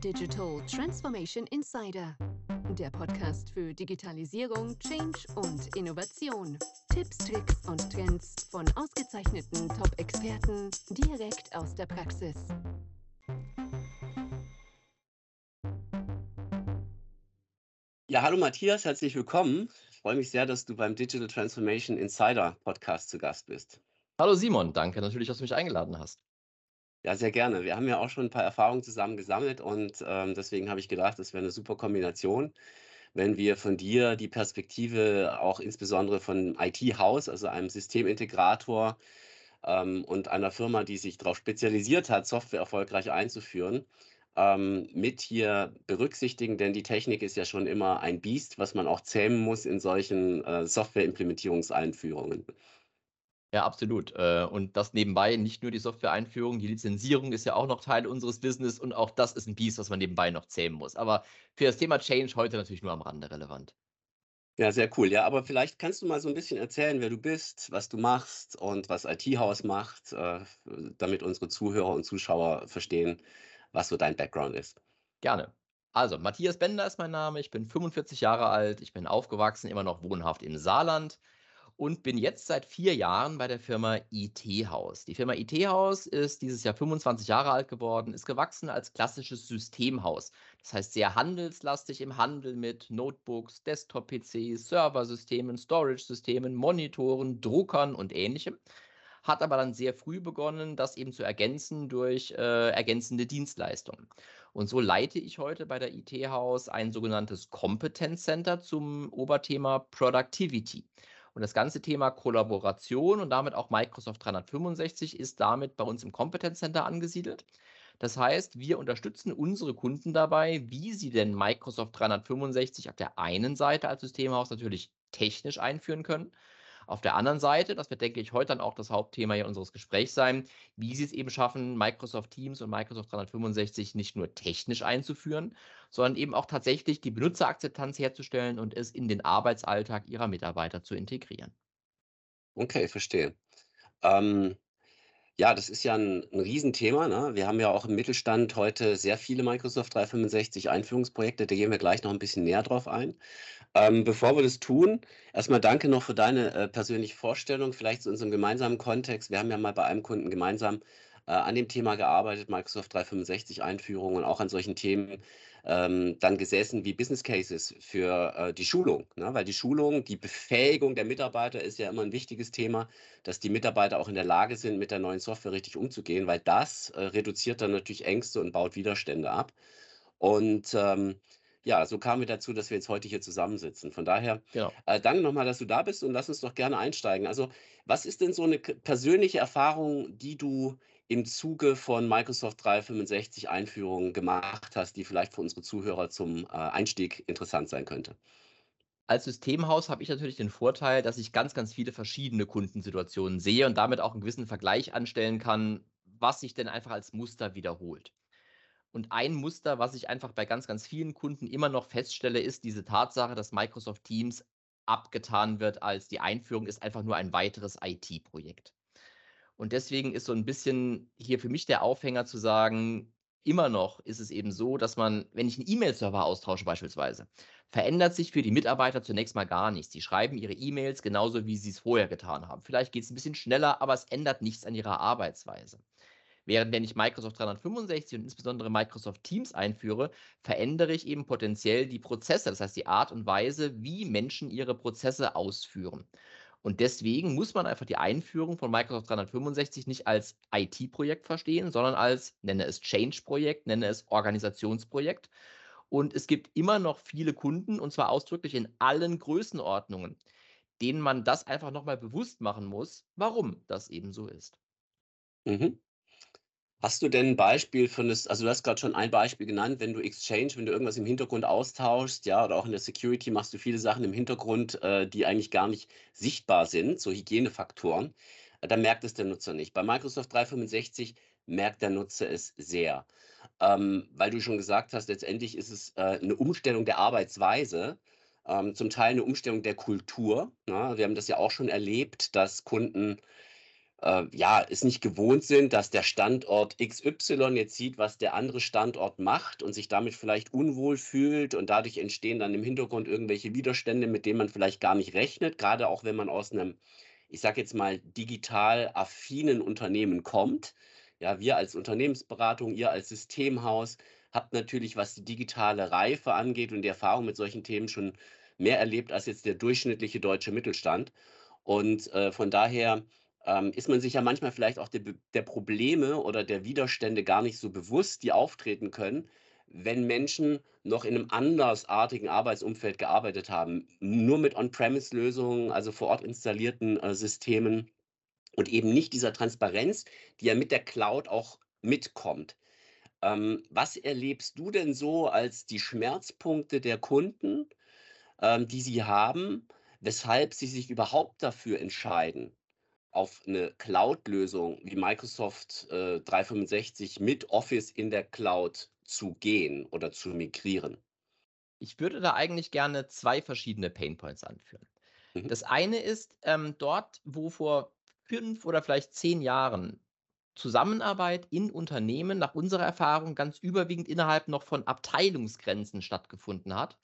Digital Transformation Insider, der Podcast für Digitalisierung, Change und Innovation. Tipps, Tricks und Trends von ausgezeichneten Top-Experten direkt aus der Praxis. Ja, hallo Matthias, herzlich willkommen. Ich freue mich sehr, dass du beim Digital Transformation Insider Podcast zu Gast bist. Hallo Simon, danke natürlich, dass du mich eingeladen hast. Ja, sehr gerne. Wir haben ja auch schon ein paar Erfahrungen zusammen gesammelt und ähm, deswegen habe ich gedacht, das wäre eine super Kombination, wenn wir von dir die Perspektive auch insbesondere von IT-Haus, also einem Systemintegrator ähm, und einer Firma, die sich darauf spezialisiert hat, Software erfolgreich einzuführen, ähm, mit hier berücksichtigen, denn die Technik ist ja schon immer ein Biest, was man auch zähmen muss in solchen äh, Software-Implementierungseinführungen. Ja, absolut. Äh, und das nebenbei, nicht nur die Software-Einführung, die Lizenzierung ist ja auch noch Teil unseres Business und auch das ist ein Biest, was man nebenbei noch zähmen muss. Aber für das Thema Change heute natürlich nur am Rande relevant. Ja, sehr cool. Ja, aber vielleicht kannst du mal so ein bisschen erzählen, wer du bist, was du machst und was IT-Haus macht, äh, damit unsere Zuhörer und Zuschauer verstehen, was so dein Background ist. Gerne. Also, Matthias Bender ist mein Name. Ich bin 45 Jahre alt. Ich bin aufgewachsen, immer noch wohnhaft im Saarland und bin jetzt seit vier Jahren bei der Firma IT-Haus. Die Firma IT-Haus ist dieses Jahr 25 Jahre alt geworden, ist gewachsen als klassisches Systemhaus. Das heißt sehr handelslastig im Handel mit Notebooks, Desktop-PCs, Serversystemen, Storage-Systemen, Monitoren, Druckern und ähnlichem hat aber dann sehr früh begonnen, das eben zu ergänzen durch äh, ergänzende Dienstleistungen. Und so leite ich heute bei der IT-Haus ein sogenanntes Competence Center zum Oberthema Productivity. Und das ganze Thema Kollaboration und damit auch Microsoft 365 ist damit bei uns im Competence Center angesiedelt. Das heißt, wir unterstützen unsere Kunden dabei, wie sie denn Microsoft 365 auf der einen Seite als Systemhaus natürlich technisch einführen können auf der anderen Seite, das wird, denke ich, heute dann auch das Hauptthema hier unseres Gesprächs sein, wie sie es eben schaffen, Microsoft Teams und Microsoft 365 nicht nur technisch einzuführen, sondern eben auch tatsächlich die Benutzerakzeptanz herzustellen und es in den Arbeitsalltag ihrer Mitarbeiter zu integrieren. Okay, verstehe. Ähm, ja, das ist ja ein, ein Riesenthema. Ne? Wir haben ja auch im Mittelstand heute sehr viele Microsoft 365 Einführungsprojekte. Da gehen wir gleich noch ein bisschen näher drauf ein. Ähm, bevor wir das tun, erstmal danke noch für deine äh, persönliche Vorstellung, vielleicht zu unserem gemeinsamen Kontext. Wir haben ja mal bei einem Kunden gemeinsam äh, an dem Thema gearbeitet, Microsoft 365 Einführung und auch an solchen Themen ähm, dann gesessen wie Business Cases für äh, die Schulung. Ne? Weil die Schulung, die Befähigung der Mitarbeiter ist ja immer ein wichtiges Thema, dass die Mitarbeiter auch in der Lage sind, mit der neuen Software richtig umzugehen, weil das äh, reduziert dann natürlich Ängste und baut Widerstände ab. Und ähm, ja, so kamen wir dazu, dass wir jetzt heute hier zusammensitzen. Von daher, genau. äh, danke nochmal, dass du da bist und lass uns doch gerne einsteigen. Also, was ist denn so eine persönliche Erfahrung, die du im Zuge von Microsoft 365 Einführungen gemacht hast, die vielleicht für unsere Zuhörer zum äh, Einstieg interessant sein könnte? Als Systemhaus habe ich natürlich den Vorteil, dass ich ganz, ganz viele verschiedene Kundensituationen sehe und damit auch einen gewissen Vergleich anstellen kann, was sich denn einfach als Muster wiederholt. Und ein Muster, was ich einfach bei ganz, ganz vielen Kunden immer noch feststelle, ist diese Tatsache, dass Microsoft Teams abgetan wird als die Einführung ist einfach nur ein weiteres IT-Projekt. Und deswegen ist so ein bisschen hier für mich der Aufhänger zu sagen, immer noch ist es eben so, dass man, wenn ich einen E-Mail-Server austausche beispielsweise, verändert sich für die Mitarbeiter zunächst mal gar nichts. Sie schreiben ihre E-Mails genauso, wie sie es vorher getan haben. Vielleicht geht es ein bisschen schneller, aber es ändert nichts an ihrer Arbeitsweise. Während wenn ich Microsoft 365 und insbesondere Microsoft Teams einführe, verändere ich eben potenziell die Prozesse, das heißt die Art und Weise, wie Menschen ihre Prozesse ausführen. Und deswegen muss man einfach die Einführung von Microsoft 365 nicht als IT-Projekt verstehen, sondern als, nenne es Change-Projekt, nenne es Organisationsprojekt. Und es gibt immer noch viele Kunden, und zwar ausdrücklich in allen Größenordnungen, denen man das einfach nochmal bewusst machen muss, warum das eben so ist. Mhm. Hast du denn ein Beispiel für das, also du hast gerade schon ein Beispiel genannt, wenn du Exchange, wenn du irgendwas im Hintergrund austauschst, ja, oder auch in der Security machst du viele Sachen im Hintergrund, äh, die eigentlich gar nicht sichtbar sind, so Hygienefaktoren, äh, dann merkt es der Nutzer nicht. Bei Microsoft 365 merkt der Nutzer es sehr. Ähm, weil du schon gesagt hast, letztendlich ist es äh, eine Umstellung der Arbeitsweise, ähm, zum Teil eine Umstellung der Kultur. Na? Ne? Wir haben das ja auch schon erlebt, dass Kunden äh, ja, es nicht gewohnt sind, dass der Standort XY jetzt sieht, was der andere Standort macht und sich damit vielleicht unwohl fühlt und dadurch entstehen dann im Hintergrund irgendwelche Widerstände, mit denen man vielleicht gar nicht rechnet, gerade auch wenn man aus einem, ich sage jetzt mal, digital affinen Unternehmen kommt. Ja, wir als Unternehmensberatung, ihr als Systemhaus habt natürlich, was die digitale Reife angeht und die Erfahrung mit solchen Themen schon mehr erlebt als jetzt der durchschnittliche deutsche Mittelstand. Und äh, von daher ähm, ist man sich ja manchmal vielleicht auch der, der Probleme oder der Widerstände gar nicht so bewusst, die auftreten können, wenn Menschen noch in einem andersartigen Arbeitsumfeld gearbeitet haben, nur mit On-Premise-Lösungen, also vor Ort installierten äh, Systemen und eben nicht dieser Transparenz, die ja mit der Cloud auch mitkommt. Ähm, was erlebst du denn so als die Schmerzpunkte der Kunden, ähm, die sie haben, weshalb sie sich überhaupt dafür entscheiden, auf eine Cloud-Lösung wie Microsoft äh, 365 mit Office in der Cloud zu gehen oder zu migrieren? Ich würde da eigentlich gerne zwei verschiedene Painpoints anführen. Mhm. Das eine ist ähm, dort, wo vor fünf oder vielleicht zehn Jahren Zusammenarbeit in Unternehmen nach unserer Erfahrung ganz überwiegend innerhalb noch von Abteilungsgrenzen stattgefunden hat,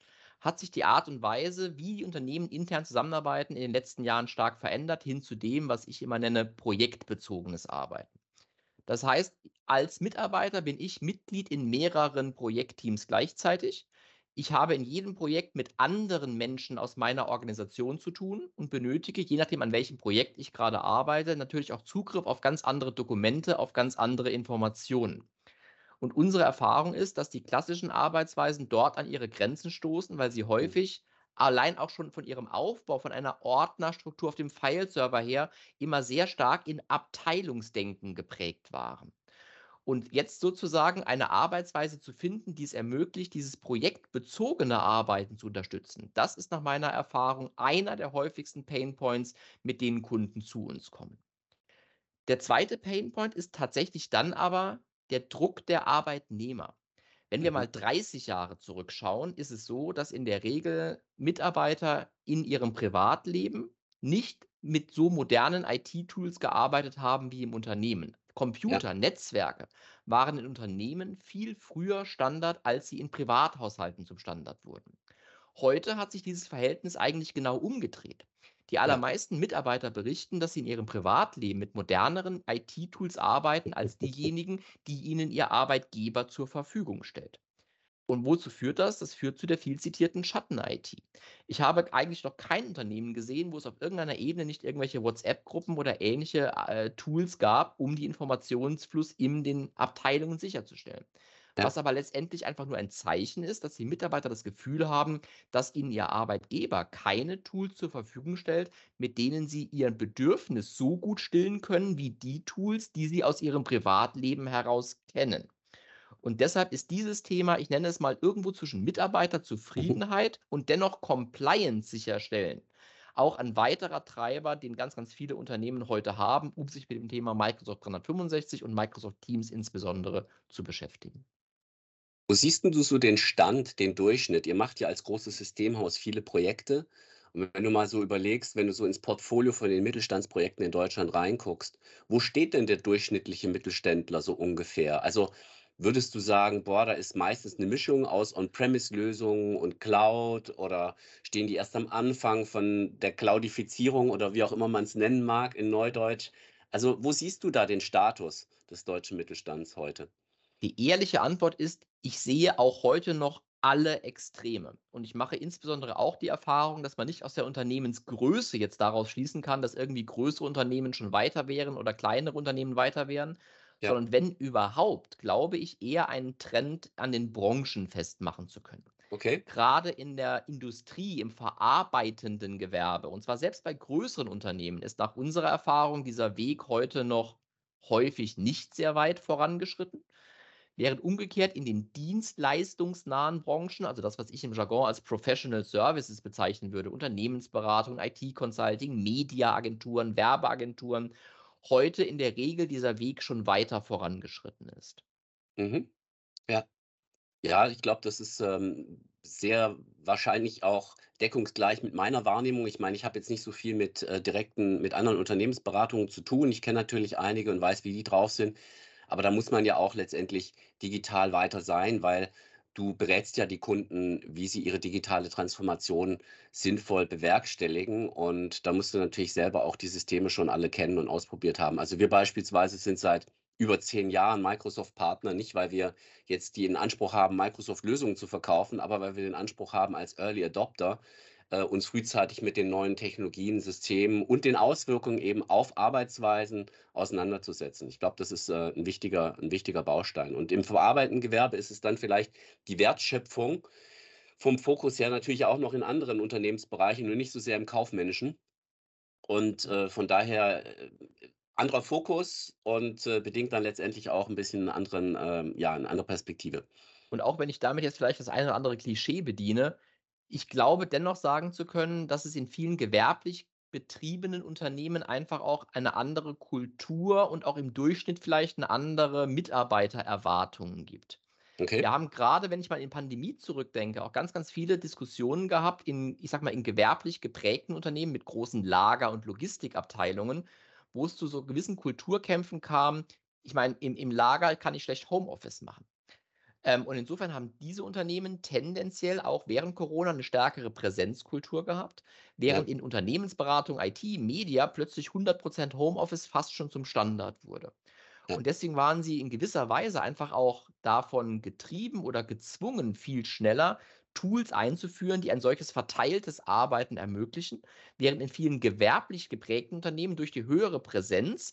hat sich die Art und Weise, wie die Unternehmen intern zusammenarbeiten, in den letzten Jahren stark verändert, hin zu dem, was ich immer nenne, projektbezogenes Arbeiten. Das heißt, als Mitarbeiter bin ich Mitglied in mehreren Projektteams gleichzeitig. Ich habe in jedem Projekt mit anderen Menschen aus meiner Organisation zu tun und benötige, je nachdem, an welchem Projekt ich gerade arbeite, natürlich auch Zugriff auf ganz andere Dokumente, auf ganz andere Informationen. Und unsere Erfahrung ist, dass die klassischen Arbeitsweisen dort an ihre Grenzen stoßen, weil sie mhm. häufig allein auch schon von ihrem Aufbau, von einer Ordnerstruktur auf dem Fileserver her, immer sehr stark in Abteilungsdenken geprägt waren. Und jetzt sozusagen eine Arbeitsweise zu finden, die es ermöglicht, dieses projektbezogene Arbeiten zu unterstützen, das ist nach meiner Erfahrung einer der häufigsten Painpoints, mit denen Kunden zu uns kommen. Der zweite Painpoint ist tatsächlich dann aber der Druck der Arbeitnehmer. Wenn wir mal 30 mhm. Jahre zurückschauen, ist es so, dass in der Regel Mitarbeiter in ihrem Privatleben nicht mit so modernen IT-Tools gearbeitet haben wie im Unternehmen. Computer, ja. Netzwerke waren in Unternehmen viel früher Standard, als sie in Privathaushalten zum Standard wurden. Heute hat sich dieses Verhältnis eigentlich genau umgedreht. Die allermeisten Mitarbeiter berichten, dass sie in ihrem Privatleben mit moderneren IT-Tools arbeiten als diejenigen, die ihnen ihr Arbeitgeber zur Verfügung stellt. Und wozu führt das? Das führt zu der viel zitierten Schatten-IT. Ich habe eigentlich noch kein Unternehmen gesehen, wo es auf irgendeiner Ebene nicht irgendwelche WhatsApp-Gruppen oder ähnliche äh, Tools gab, um die Informationsfluss in den Abteilungen sicherzustellen. Ja. Was aber letztendlich einfach nur ein Zeichen ist, dass die Mitarbeiter das Gefühl haben, dass ihnen ihr Arbeitgeber keine Tools zur Verfügung stellt, mit denen sie ihr Bedürfnis so gut stillen können wie die Tools, die sie aus ihrem Privatleben heraus kennen. Und deshalb ist dieses Thema, ich nenne es mal irgendwo zwischen Mitarbeiterzufriedenheit mhm. und dennoch Compliance sicherstellen, auch ein weiterer Treiber, den ganz, ganz viele Unternehmen heute haben, um sich mit dem Thema Microsoft 365 und Microsoft Teams insbesondere zu beschäftigen. Wo siehst du so den Stand, den Durchschnitt? Ihr macht ja als großes Systemhaus viele Projekte. Und wenn du mal so überlegst, wenn du so ins Portfolio von den Mittelstandsprojekten in Deutschland reinguckst, wo steht denn der durchschnittliche Mittelständler so ungefähr? Also würdest du sagen, boah, da ist meistens eine Mischung aus On-Premise-Lösungen und Cloud oder stehen die erst am Anfang von der Cloudifizierung oder wie auch immer man es nennen mag in Neudeutsch? Also wo siehst du da den Status des deutschen Mittelstands heute? Die ehrliche Antwort ist, ich sehe auch heute noch alle Extreme. Und ich mache insbesondere auch die Erfahrung, dass man nicht aus der Unternehmensgröße jetzt daraus schließen kann, dass irgendwie größere Unternehmen schon weiter wären oder kleinere Unternehmen weiter wären, ja. sondern wenn überhaupt, glaube ich, eher einen Trend an den Branchen festmachen zu können. Okay. Gerade in der Industrie, im verarbeitenden Gewerbe, und zwar selbst bei größeren Unternehmen, ist nach unserer Erfahrung dieser Weg heute noch häufig nicht sehr weit vorangeschritten. Während umgekehrt in den dienstleistungsnahen Branchen, also das, was ich im Jargon als Professional Services bezeichnen würde, Unternehmensberatung, IT-Consulting, Mediaagenturen, Werbeagenturen, heute in der Regel dieser Weg schon weiter vorangeschritten ist. Mhm. Ja. Ja, ich glaube, das ist ähm, sehr wahrscheinlich auch deckungsgleich mit meiner Wahrnehmung. Ich meine, ich habe jetzt nicht so viel mit äh, direkten, mit anderen Unternehmensberatungen zu tun. Ich kenne natürlich einige und weiß, wie die drauf sind. Aber da muss man ja auch letztendlich digital weiter sein, weil du berätst ja die Kunden, wie sie ihre digitale Transformation sinnvoll bewerkstelligen. Und da musst du natürlich selber auch die Systeme schon alle kennen und ausprobiert haben. Also wir beispielsweise sind seit über zehn Jahren Microsoft-Partner, nicht weil wir jetzt den Anspruch haben, Microsoft-Lösungen zu verkaufen, aber weil wir den Anspruch haben, als Early Adopter äh, uns frühzeitig mit den neuen Technologien, Systemen und den Auswirkungen eben auf Arbeitsweisen auseinanderzusetzen. Ich glaube, das ist äh, ein, wichtiger, ein wichtiger Baustein. Und im verarbeitenden Gewerbe ist es dann vielleicht die Wertschöpfung vom Fokus her natürlich auch noch in anderen Unternehmensbereichen und nicht so sehr im kaufmännischen. Und äh, von daher äh, anderer Fokus und äh, bedingt dann letztendlich auch ein bisschen anderen, ähm, ja, eine andere Perspektive. Und auch wenn ich damit jetzt vielleicht das eine oder andere Klischee bediene, ich glaube dennoch sagen zu können, dass es in vielen gewerblich betriebenen Unternehmen einfach auch eine andere Kultur und auch im Durchschnitt vielleicht eine andere Mitarbeitererwartungen gibt. Okay. Wir haben gerade, wenn ich mal in Pandemie zurückdenke, auch ganz, ganz viele Diskussionen gehabt in, ich sag mal, in gewerblich geprägten Unternehmen mit großen Lager- und Logistikabteilungen, wo es zu so gewissen Kulturkämpfen kam. Ich meine, im, im Lager kann ich schlecht Homeoffice machen. Ähm, und insofern haben diese Unternehmen tendenziell auch während Corona eine stärkere Präsenzkultur gehabt, während Ja. in Unternehmensberatung, IT, Media plötzlich 100% Homeoffice fast schon zum Standard wurde. Ja. Und deswegen waren sie in gewisser Weise einfach auch davon getrieben oder gezwungen, viel schneller Tools einzuführen, die ein solches verteiltes Arbeiten ermöglichen, während in vielen gewerblich geprägten Unternehmen durch die höhere Präsenz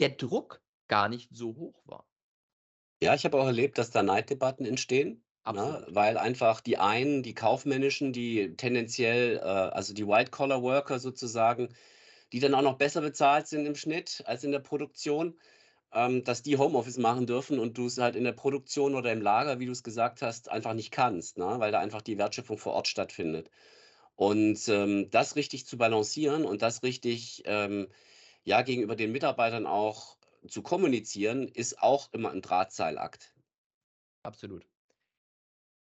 der Druck gar nicht so hoch war. Ja, ich habe auch erlebt, dass da Neiddebatten entstehen, ne? Absolut. Weil einfach die einen, die kaufmännischen, die tendenziell, äh, also die White-Collar-Worker sozusagen, die dann auch noch besser bezahlt sind im Schnitt als in der Produktion, ähm, dass die Homeoffice machen dürfen und du es halt in der Produktion oder im Lager, wie du es gesagt hast, einfach nicht kannst, ne? Weil da einfach die Wertschöpfung vor Ort stattfindet. Und ähm, das richtig zu balancieren und das richtig ähm, ja, gegenüber den Mitarbeitern auch zu kommunizieren, ist auch immer ein Drahtseilakt. Absolut.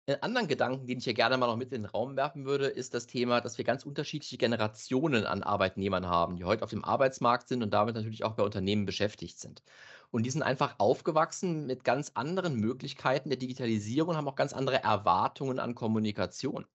Einen anderen Gedanken, den ich hier gerne mal noch mit in den Raum werfen würde, ist das Thema, dass wir ganz unterschiedliche Generationen an Arbeitnehmern haben, die heute auf dem Arbeitsmarkt sind und damit natürlich auch bei Unternehmen beschäftigt sind. Und die sind einfach aufgewachsen mit ganz anderen Möglichkeiten der Digitalisierung und haben auch ganz andere Erwartungen an Kommunikation.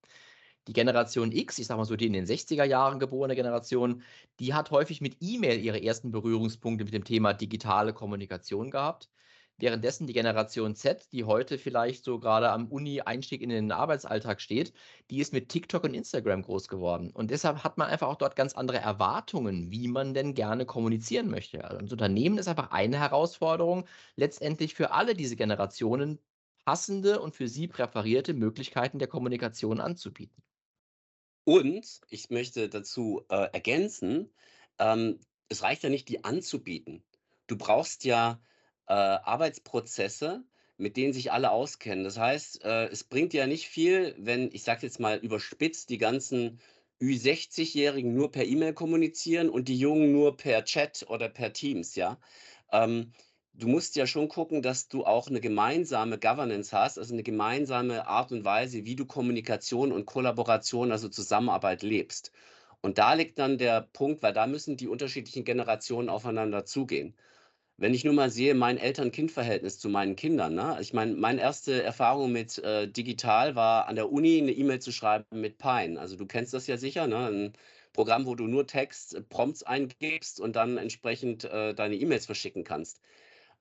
Die Generation X, ich sage mal so die in den 60er Jahren geborene Generation, die hat häufig mit E-Mail ihre ersten Berührungspunkte mit dem Thema digitale Kommunikation gehabt. Währenddessen die Generation Z, die heute vielleicht so gerade am Uni-Einstieg in den Arbeitsalltag steht, die ist mit TikTok und Instagram groß geworden. Und deshalb hat man einfach auch dort ganz andere Erwartungen, wie man denn gerne kommunizieren möchte. Also das Unternehmen ist einfach eine Herausforderung, letztendlich für alle diese Generationen passende und für sie präferierte Möglichkeiten der Kommunikation anzubieten. Und ich möchte dazu äh, ergänzen, ähm, es reicht ja nicht, die anzubieten. Du brauchst ja äh, Arbeitsprozesse, mit denen sich alle auskennen. Das heißt, äh, es bringt ja nicht viel, wenn, ich sage jetzt mal überspitzt, die ganzen Ü60-Jährigen nur per E-Mail kommunizieren und die Jungen nur per Chat oder per Teams, ja. Ähm, du musst ja schon gucken, dass du auch eine gemeinsame Governance hast, also eine gemeinsame Art und Weise, wie du Kommunikation und Kollaboration, also Zusammenarbeit lebst. Und da liegt dann der Punkt, weil da müssen die unterschiedlichen Generationen aufeinander zugehen. Wenn ich nur mal sehe, mein Eltern-Kind-Verhältnis zu meinen Kindern, ne? Ich meine, meine erste Erfahrung mit äh, digital war an der Uni eine E-Mail zu schreiben mit Pine. Also du kennst das ja sicher, ne? Ein Programm, wo du nur Text, äh, Prompts eingibst und dann entsprechend äh, deine E-Mails verschicken kannst.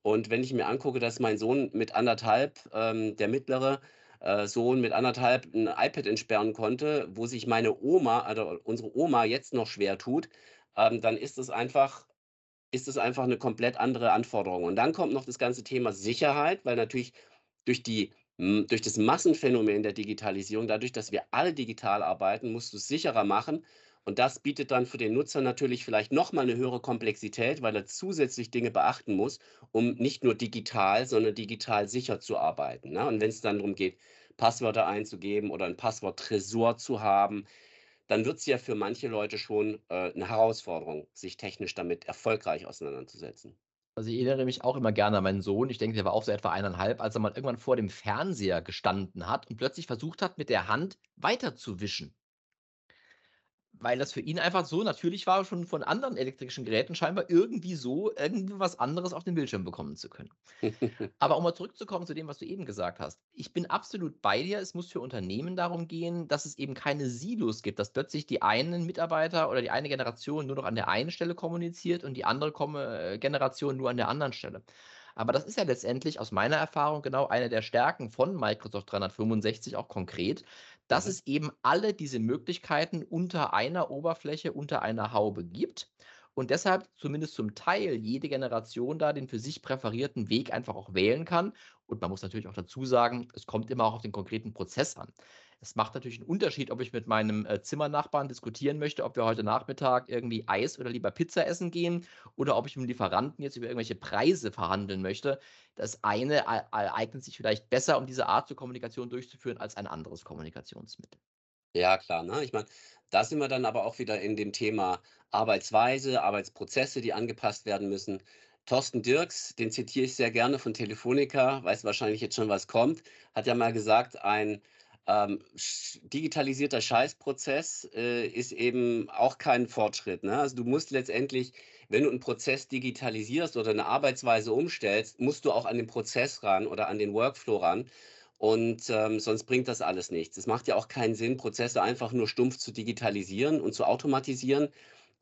Und wenn ich mir angucke, dass mein Sohn mit anderthalb, ähm, der mittlere äh, Sohn mit anderthalb ein iPad entsperren konnte, wo sich meine Oma, also unsere Oma jetzt noch schwer tut, ähm, dann ist es einfach ist es einfach eine komplett andere Anforderung. Und dann kommt noch das ganze Thema Sicherheit, weil natürlich durch die hm, durch das Massenphänomen der Digitalisierung, dadurch, dass wir alle digital arbeiten, musst du's sicherer machen. Und das bietet dann für den Nutzer natürlich vielleicht noch mal 'ne höhere Komplexität, weil er zusätzlich Dinge beachten muss, um nicht nur digital, sondern digital sicher zu arbeiten, ne? Und wenn's dann drum geht, Passwörter einzugeben oder 'n Passworttresor zu haben, dann wird's ja für manche Leute schon, äh, 'ne Herausforderung, sich technisch damit erfolgreich auseinanderzusetzen. Also ich erinnere mich auch immer gerne an meinen Sohn. Ich denke, der war auch so etwa eineinhalb, als er mal irgendwann vor dem Fernseher gestanden hat und plötzlich versucht hat, mit der Hand weiterzuwischen. Weil das für ihn einfach so natürlich war, schon von anderen elektrischen Geräten scheinbar irgendwie so irgendwie was anderes auf den Bildschirm bekommen zu können. Aber um mal zurückzukommen zu dem, was du eben gesagt hast. Ich bin absolut bei dir. Es muss für Unternehmen darum gehen, dass es eben keine Silos gibt, dass plötzlich die einen Mitarbeiter oder die eine Generation nur noch an der einen Stelle kommuniziert und die andere äh, Generation nur an der anderen Stelle. Aber das ist ja letztendlich aus meiner Erfahrung genau eine der Stärken von Microsoft 365 auch konkret, dass mhm. es eben alle diese Möglichkeiten unter einer Oberfläche, unter einer Haube gibt und deshalb zumindest zum Teil jede Generation da den für sich präferierten Weg einfach auch wählen kann. Und man muss natürlich auch dazu sagen, es kommt immer auch auf den konkreten Prozess an. Es macht natürlich einen Unterschied, ob ich mit meinem äh, Zimmernachbarn diskutieren möchte, ob wir heute Nachmittag irgendwie Eis oder lieber Pizza essen gehen oder ob ich mit dem Lieferanten jetzt über irgendwelche Preise verhandeln möchte. Das eine eignet sich vielleicht besser, um diese Art zur Kommunikation durchzuführen, als ein anderes Kommunikationsmittel. Ja, klar. Ne? Ich meine, da sind wir dann aber auch wieder in dem Thema Arbeitsweise, Arbeitsprozesse, die angepasst werden müssen. Thorsten Dirks, den zitiere ich sehr gerne von Telefonica, weiß wahrscheinlich jetzt schon, was kommt, hat ja mal gesagt, ein ähm, digitalisierter Scheißprozess äh, ist eben auch kein Fortschritt. Ne? Also du musst letztendlich, wenn du einen Prozess digitalisierst oder eine Arbeitsweise umstellst, musst du auch an den Prozess ran oder an den Workflow ran. Und ähm, sonst bringt das alles nichts. Es macht ja auch keinen Sinn, Prozesse einfach nur stumpf zu digitalisieren und zu automatisieren.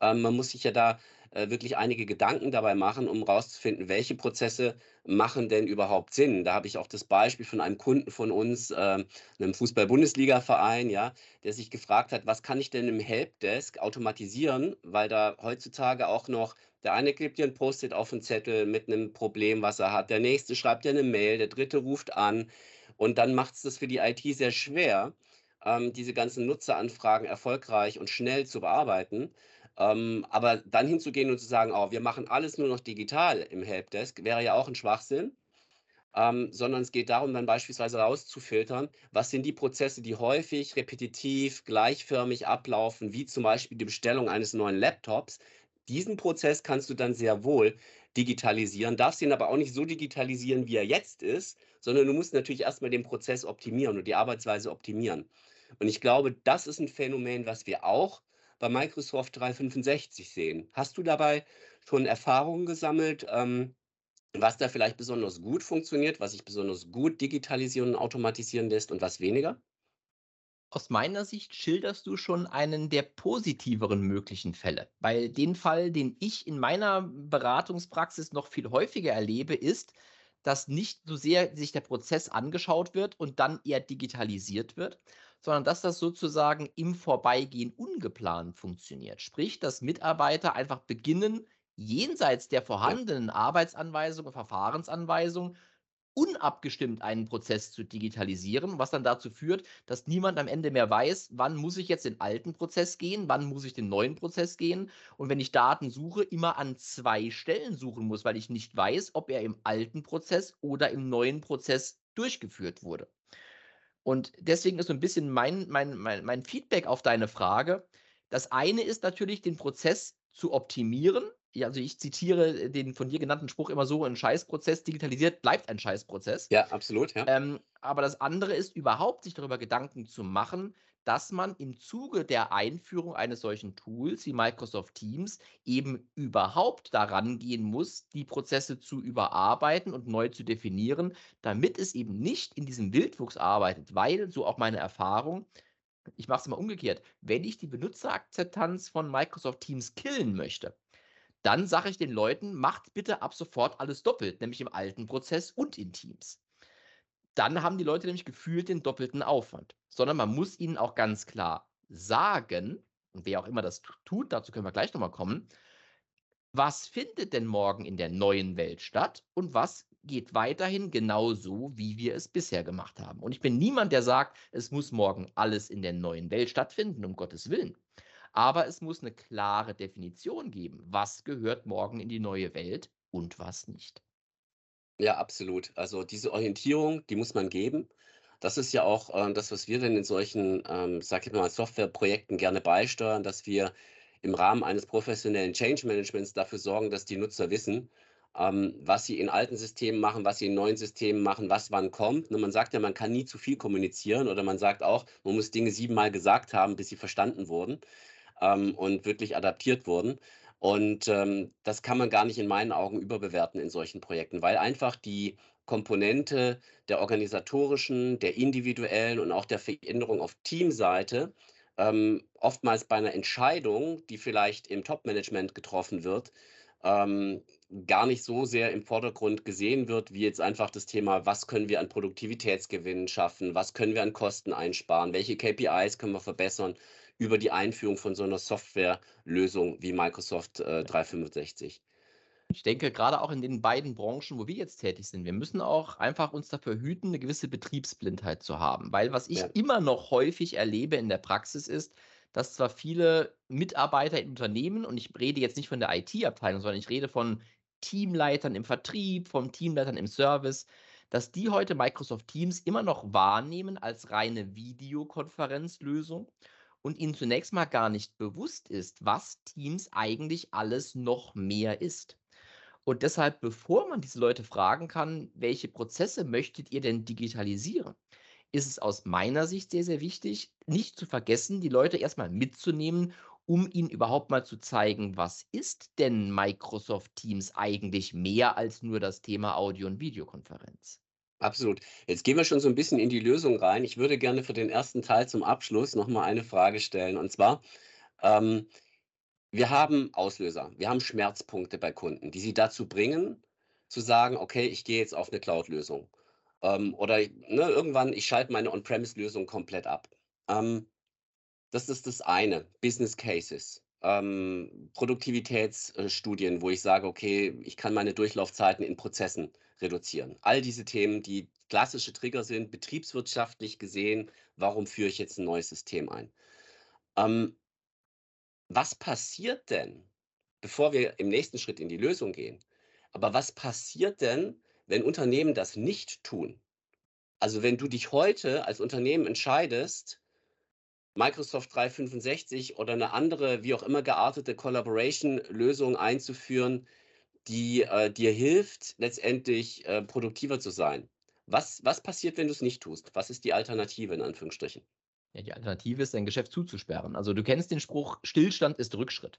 Ähm, man muss sich ja da äh, wirklich einige Gedanken dabei machen, um herauszufinden, welche Prozesse machen denn überhaupt Sinn. Da habe ich auch das Beispiel von einem Kunden von uns, äh, einem Fußball-Bundesliga-Verein, ja, der sich gefragt hat, was kann ich denn im Helpdesk automatisieren, weil da heutzutage auch noch der eine klebt dir ein Post-it auf den Zettel mit einem Problem, was er hat. Der nächste schreibt dir eine Mail, der dritte ruft an. Und dann macht es das für die IT sehr schwer, ähm, diese ganzen Nutzeranfragen erfolgreich und schnell zu bearbeiten. Ähm, aber dann hinzugehen und zu sagen, oh, wir machen alles nur noch digital im Helpdesk, wäre ja auch ein Schwachsinn. Ähm, sondern es geht darum, dann beispielsweise rauszufiltern, was sind die Prozesse, die häufig, repetitiv, gleichförmig ablaufen, wie zum Beispiel die Bestellung eines neuen Laptops. Diesen Prozess kannst du dann sehr wohl digitalisieren, darfst ihn aber auch nicht so digitalisieren, wie er jetzt ist, sondern du musst natürlich erstmal den Prozess optimieren und die Arbeitsweise optimieren. Und ich glaube, das ist ein Phänomen, was wir auch bei Microsoft 365 sehen. Hast du dabei schon Erfahrungen gesammelt, ähm, was da vielleicht besonders gut funktioniert, was sich besonders gut digitalisieren und automatisieren lässt und was weniger? Aus meiner Sicht schilderst du schon einen der positiveren möglichen Fälle, weil den Fall, den ich in meiner Beratungspraxis noch viel häufiger erlebe, ist, dass nicht so sehr sich der Prozess angeschaut wird und dann eher digitalisiert wird, sondern dass das sozusagen im Vorbeigehen ungeplant funktioniert. Sprich, dass Mitarbeiter einfach beginnen, jenseits der vorhandenen Arbeitsanweisungen, Verfahrensanweisungen unabgestimmt einen Prozess zu digitalisieren, was dann dazu führt, dass niemand am Ende mehr weiß, wann muss ich jetzt den alten Prozess gehen, wann muss ich den neuen Prozess gehen. Und wenn ich Daten suche, immer an zwei Stellen suchen muss, weil ich nicht weiß, ob er im alten Prozess oder im neuen Prozess durchgeführt wurde. Und deswegen ist so ein bisschen mein, mein, mein, mein Feedback auf deine Frage. Das eine ist natürlich, den Prozess zu optimieren. Ja, also ich zitiere den von dir genannten Spruch immer so: ein Scheißprozess digitalisiert bleibt ein Scheißprozess. Ja, absolut, ja. Ähm, aber das andere ist überhaupt, sich darüber Gedanken zu machen, dass man im Zuge der Einführung eines solchen Tools wie Microsoft Teams eben überhaupt daran gehen muss, die Prozesse zu überarbeiten und neu zu definieren, damit es eben nicht in diesem Wildwuchs arbeitet, weil, so auch meine Erfahrung, ich mache es mal umgekehrt, wenn ich die Benutzerakzeptanz von Microsoft Teams killen möchte, dann sage ich den Leuten, macht bitte ab sofort alles doppelt, nämlich im alten Prozess und in Teams dann haben die Leute nämlich gefühlt den doppelten Aufwand. Sondern man muss ihnen auch ganz klar sagen, und wer auch immer das tut, dazu können wir gleich nochmal kommen, was findet denn morgen in der neuen Welt statt und was geht weiterhin genauso, wie wir es bisher gemacht haben. Und ich bin niemand, der sagt, es muss morgen alles in der neuen Welt stattfinden, um Gottes Willen. Aber es muss eine klare Definition geben, was gehört morgen in die neue Welt und was nicht. Ja, absolut. Also diese Orientierung, die muss man geben. Das ist ja auch äh, das, was wir denn in solchen, ähm, sag ich mal, Softwareprojekten gerne beisteuern, dass wir im Rahmen eines professionellen Change Managements dafür sorgen, dass die Nutzer wissen, ähm, was sie in alten Systemen machen, was sie in neuen Systemen machen, was wann kommt. Ne, man sagt ja, man kann nie zu viel kommunizieren oder man sagt auch, man muss Dinge siebenmal gesagt haben, bis sie verstanden wurden ähm, und wirklich adaptiert wurden. Und ähm, das kann man gar nicht in meinen Augen überbewerten in solchen Projekten, weil einfach die Komponente der organisatorischen, der individuellen und auch der Veränderung auf Teamseite ähm, oftmals bei einer Entscheidung, die vielleicht im Top-Management getroffen wird, ähm, gar nicht so sehr im Vordergrund gesehen wird, wie jetzt einfach das Thema, was können wir an Produktivitätsgewinnen schaffen, was können wir an Kosten einsparen, welche KPIs können wir verbessern über die Einführung von so einer Softwarelösung wie Microsoft äh, 365. Ich denke, gerade auch in den beiden Branchen, wo wir jetzt tätig sind, wir müssen auch einfach uns dafür hüten, eine gewisse Betriebsblindheit zu haben. Weil was ich ja. immer noch häufig erlebe in der Praxis ist, dass zwar viele Mitarbeiter in Unternehmen, und ich rede jetzt nicht von der IT-Abteilung, sondern ich rede von Teamleitern im Vertrieb, von Teamleitern im Service, dass die heute Microsoft Teams immer noch wahrnehmen als reine Videokonferenzlösung und ihnen zunächst mal gar nicht bewusst ist, was Teams eigentlich alles noch mehr ist. Und deshalb, bevor man diese Leute fragen kann, welche Prozesse möchtet ihr denn digitalisieren, ist es aus meiner Sicht sehr, sehr wichtig, nicht zu vergessen, die Leute erstmal mitzunehmen, um ihnen überhaupt mal zu zeigen, was ist denn Microsoft Teams eigentlich mehr als nur das Thema Audio- und Videokonferenz? Absolut. Jetzt gehen wir schon so ein bisschen in die Lösung rein. Ich würde gerne für den ersten Teil zum Abschluss noch mal eine Frage stellen. Und zwar, ähm, wir haben Auslöser, wir haben Schmerzpunkte bei Kunden, die sie dazu bringen, zu sagen, okay, ich gehe jetzt auf eine Cloud-Lösung. Ähm, oder ne, irgendwann, ich schalte meine On-Premise-Lösung komplett ab. Ähm, das ist das eine, Business Cases. Ähm, Produktivitätsstudien, wo ich sage, okay, ich kann meine Durchlaufzeiten in Prozessen reduzieren. All diese Themen, die klassische Trigger sind, betriebswirtschaftlich gesehen, warum führe ich jetzt ein neues System ein? Ähm, was passiert denn, bevor wir im nächsten Schritt in die Lösung gehen? Aber was passiert denn, wenn Unternehmen das nicht tun? Also wenn du dich heute als Unternehmen entscheidest, Microsoft 365 oder eine andere, wie auch immer geartete Collaboration-Lösung einzuführen, die äh, dir hilft, letztendlich äh, produktiver zu sein. Was, was passiert, wenn du es nicht tust? Was ist die Alternative in Anführungsstrichen? Ja, die Alternative ist, dein Geschäft zuzusperren. Also du kennst den Spruch, Stillstand ist Rückschritt.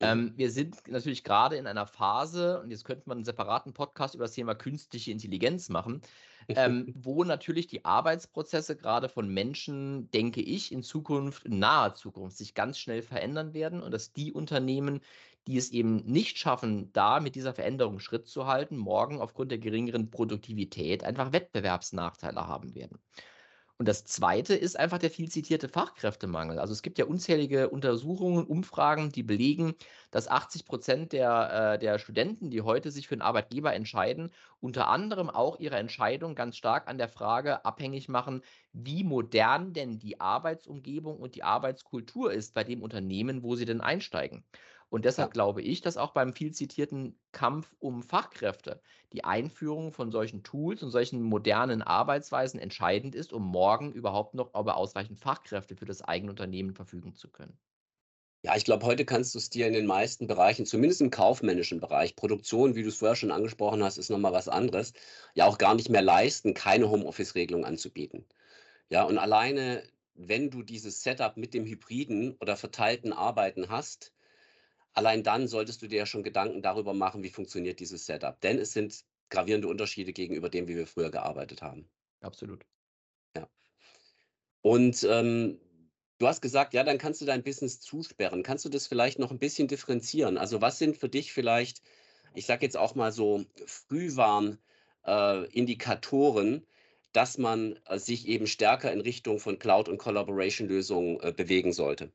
Ähm, wir sind natürlich gerade in einer Phase, und jetzt könnte man einen separaten Podcast über das Thema künstliche Intelligenz machen, ähm, wo natürlich die Arbeitsprozesse gerade von Menschen, denke ich, in Zukunft, in naher Zukunft, sich ganz schnell verändern werden und dass die Unternehmen, die es eben nicht schaffen, da mit dieser Veränderung Schritt zu halten, morgen aufgrund der geringeren Produktivität einfach Wettbewerbsnachteile haben werden. Und das Zweite ist einfach der viel zitierte Fachkräftemangel. Also es gibt ja unzählige Untersuchungen, Umfragen, die belegen, dass 80 Prozent der, äh, der Studenten, die heute sich für einen Arbeitgeber entscheiden, unter anderem auch ihre Entscheidung ganz stark an der Frage abhängig machen, wie modern denn die Arbeitsumgebung und die Arbeitskultur ist bei dem Unternehmen, wo sie denn einsteigen. Und deshalb ja. glaube ich, dass auch beim viel zitierten Kampf um Fachkräfte die Einführung von solchen Tools und solchen modernen Arbeitsweisen entscheidend ist, um morgen überhaupt noch über ausreichend Fachkräfte für das eigene Unternehmen verfügen zu können. Ja, ich glaube, heute kannst du es dir in den meisten Bereichen, zumindest im kaufmännischen Bereich, Produktion, wie du es vorher schon angesprochen hast, ist nochmal was anderes, ja auch gar nicht mehr leisten, keine Homeoffice-Regelung anzubieten. Ja, und alleine, wenn du dieses Setup mit dem hybriden oder verteilten Arbeiten hast, Allein dann solltest du dir ja schon Gedanken darüber machen, wie funktioniert dieses Setup. Denn es sind gravierende Unterschiede gegenüber dem, wie wir früher gearbeitet haben. Absolut. Ja. Und ähm, du hast gesagt, ja, dann kannst du dein Business zusperren. Kannst du das vielleicht noch ein bisschen differenzieren? Also was sind für dich vielleicht, ich sage jetzt auch mal so, Frühwarn-Indikatoren, äh, dass man äh, sich eben stärker in Richtung von Cloud- und Collaboration-Lösungen äh, bewegen sollte?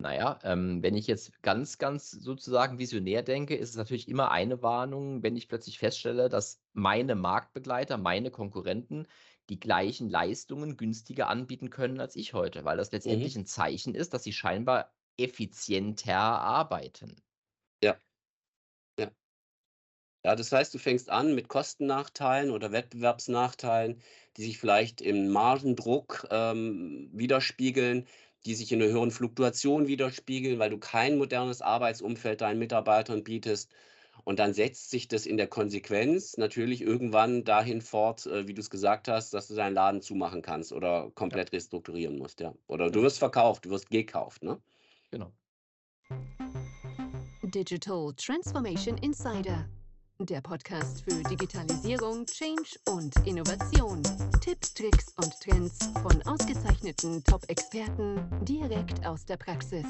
Naja, ähm, wenn ich jetzt ganz, ganz sozusagen visionär denke, ist es natürlich immer eine Warnung, wenn ich plötzlich feststelle, dass meine Marktbegleiter, meine Konkurrenten die gleichen Leistungen günstiger anbieten können als ich heute, weil das letztendlich Mhm. ein Zeichen ist, dass sie scheinbar effizienter arbeiten. Ja, ja. Ja, das heißt, du fängst an mit Kostennachteilen oder Wettbewerbsnachteilen, die sich vielleicht im Margendruck ähm, widerspiegeln die sich in einer höheren Fluktuation widerspiegeln, weil du kein modernes Arbeitsumfeld deinen Mitarbeitern bietest. Und dann setzt sich das in der Konsequenz natürlich irgendwann dahin fort, äh, wie du es gesagt hast, dass du deinen Laden zumachen kannst oder komplett restrukturieren musst, ja. Oder du wirst verkauft, du wirst gekauft, ne? Genau. Digital Transformation Insider. Der Podcast für Digitalisierung, Change und Innovation. Tipps, Tricks und Trends von ausgezeichneten Top-Experten direkt aus der Praxis.